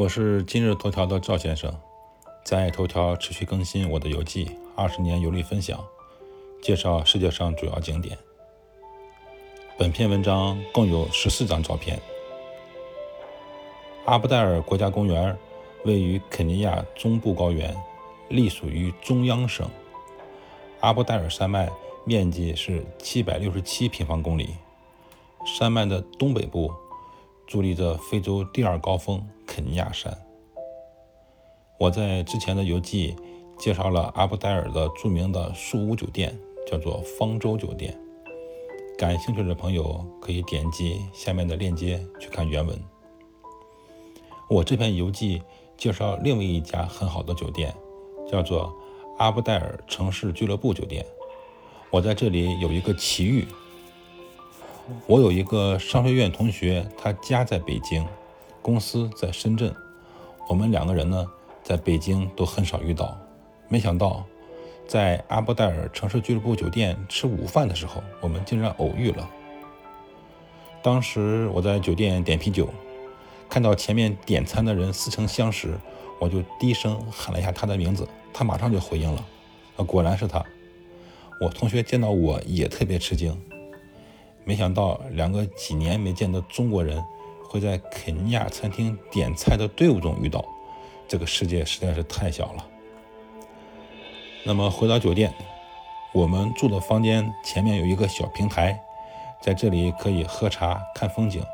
我是今日头条的赵先生，在头条持续更新我的游记，二十年游历分享，介绍世界上主要景点。本篇文章共有十四张照片。阿布代尔国家公园位于肯尼亚中部高原，隶属于中央省。阿布代尔山脉面积是七百六十七平方公里，山脉的东北部。伫立着非洲第二高峰尼亚山。我在之前的游记介绍了阿布代尔的著名的树屋酒店，叫做方舟酒店。感兴趣的朋友可以点击下面的链接去看原文。我这篇游记介绍另外一家很好的酒店，叫做阿布代尔城市俱乐部酒店。我在这里有一个奇遇。我有一个商学院同学，他家在北京，公司在深圳。我们两个人呢，在北京都很少遇到。没想到，在阿布代尔城市俱乐部酒店吃午饭的时候，我们竟然偶遇了。当时我在酒店点啤酒，看到前面点餐的人似曾相识，我就低声喊了一下他的名字，他马上就回应了。果然是他。我同学见到我也特别吃惊。没想到两个几年没见的中国人会在肯尼亚餐厅点菜的队伍中遇到，这个世界实在是太小了。那么回到酒店，我们住的房间前面有一个小平台，在这里可以喝茶看风景。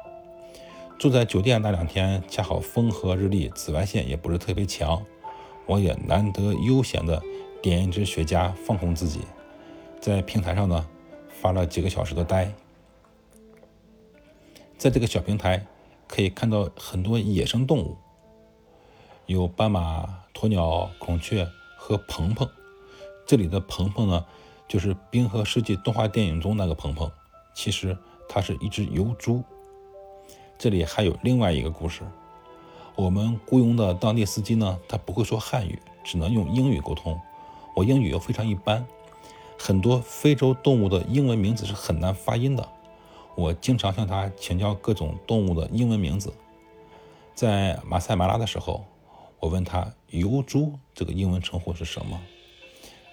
住在酒店那两天恰好风和日丽，紫外线也不是特别强，我也难得悠闲的点一支雪茄放空自己，在平台上呢发了几个小时的呆。在这个小平台，可以看到很多野生动物，有斑马、鸵鸟、孔雀和鹏鹏。这里的鹏鹏呢，就是《冰河世纪》动画电影中那个鹏鹏，其实它是一只疣猪。这里还有另外一个故事：我们雇佣的当地司机呢，他不会说汉语，只能用英语沟通。我英语又非常一般，很多非洲动物的英文名字是很难发音的。我经常向他请教各种动物的英文名字。在马赛马拉的时候，我问他“疣猪”这个英文称呼是什么，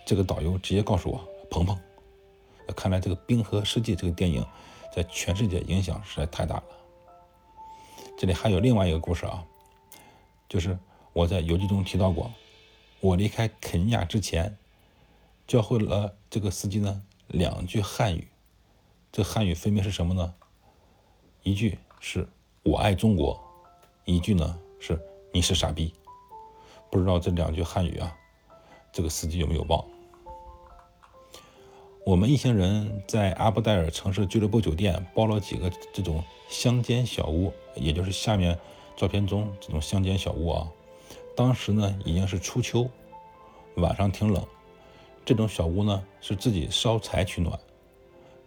这个导游直接告诉我“鹏鹏”。看来这个《冰河世纪》这个电影在全世界影响实在太大了。这里还有另外一个故事啊，就是我在游记中提到过，我离开肯尼亚之前，教会了这个司机呢两句汉语。这汉语分别是什么呢？一句是我爱中国，一句呢是你是傻逼。不知道这两句汉语啊，这个司机有没有忘？我们一行人在阿布代尔城市俱乐部酒店包了几个这种乡间小屋，也就是下面照片中这种乡间小屋啊。当时呢已经是初秋，晚上挺冷，这种小屋呢是自己烧柴取暖。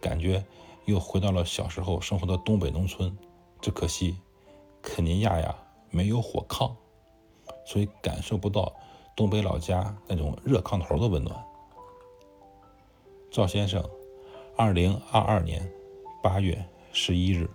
感觉又回到了小时候生活的东北农村，只可惜肯尼亚呀没有火炕，所以感受不到东北老家那种热炕头的温暖。赵先生，二零二二年八月十一日。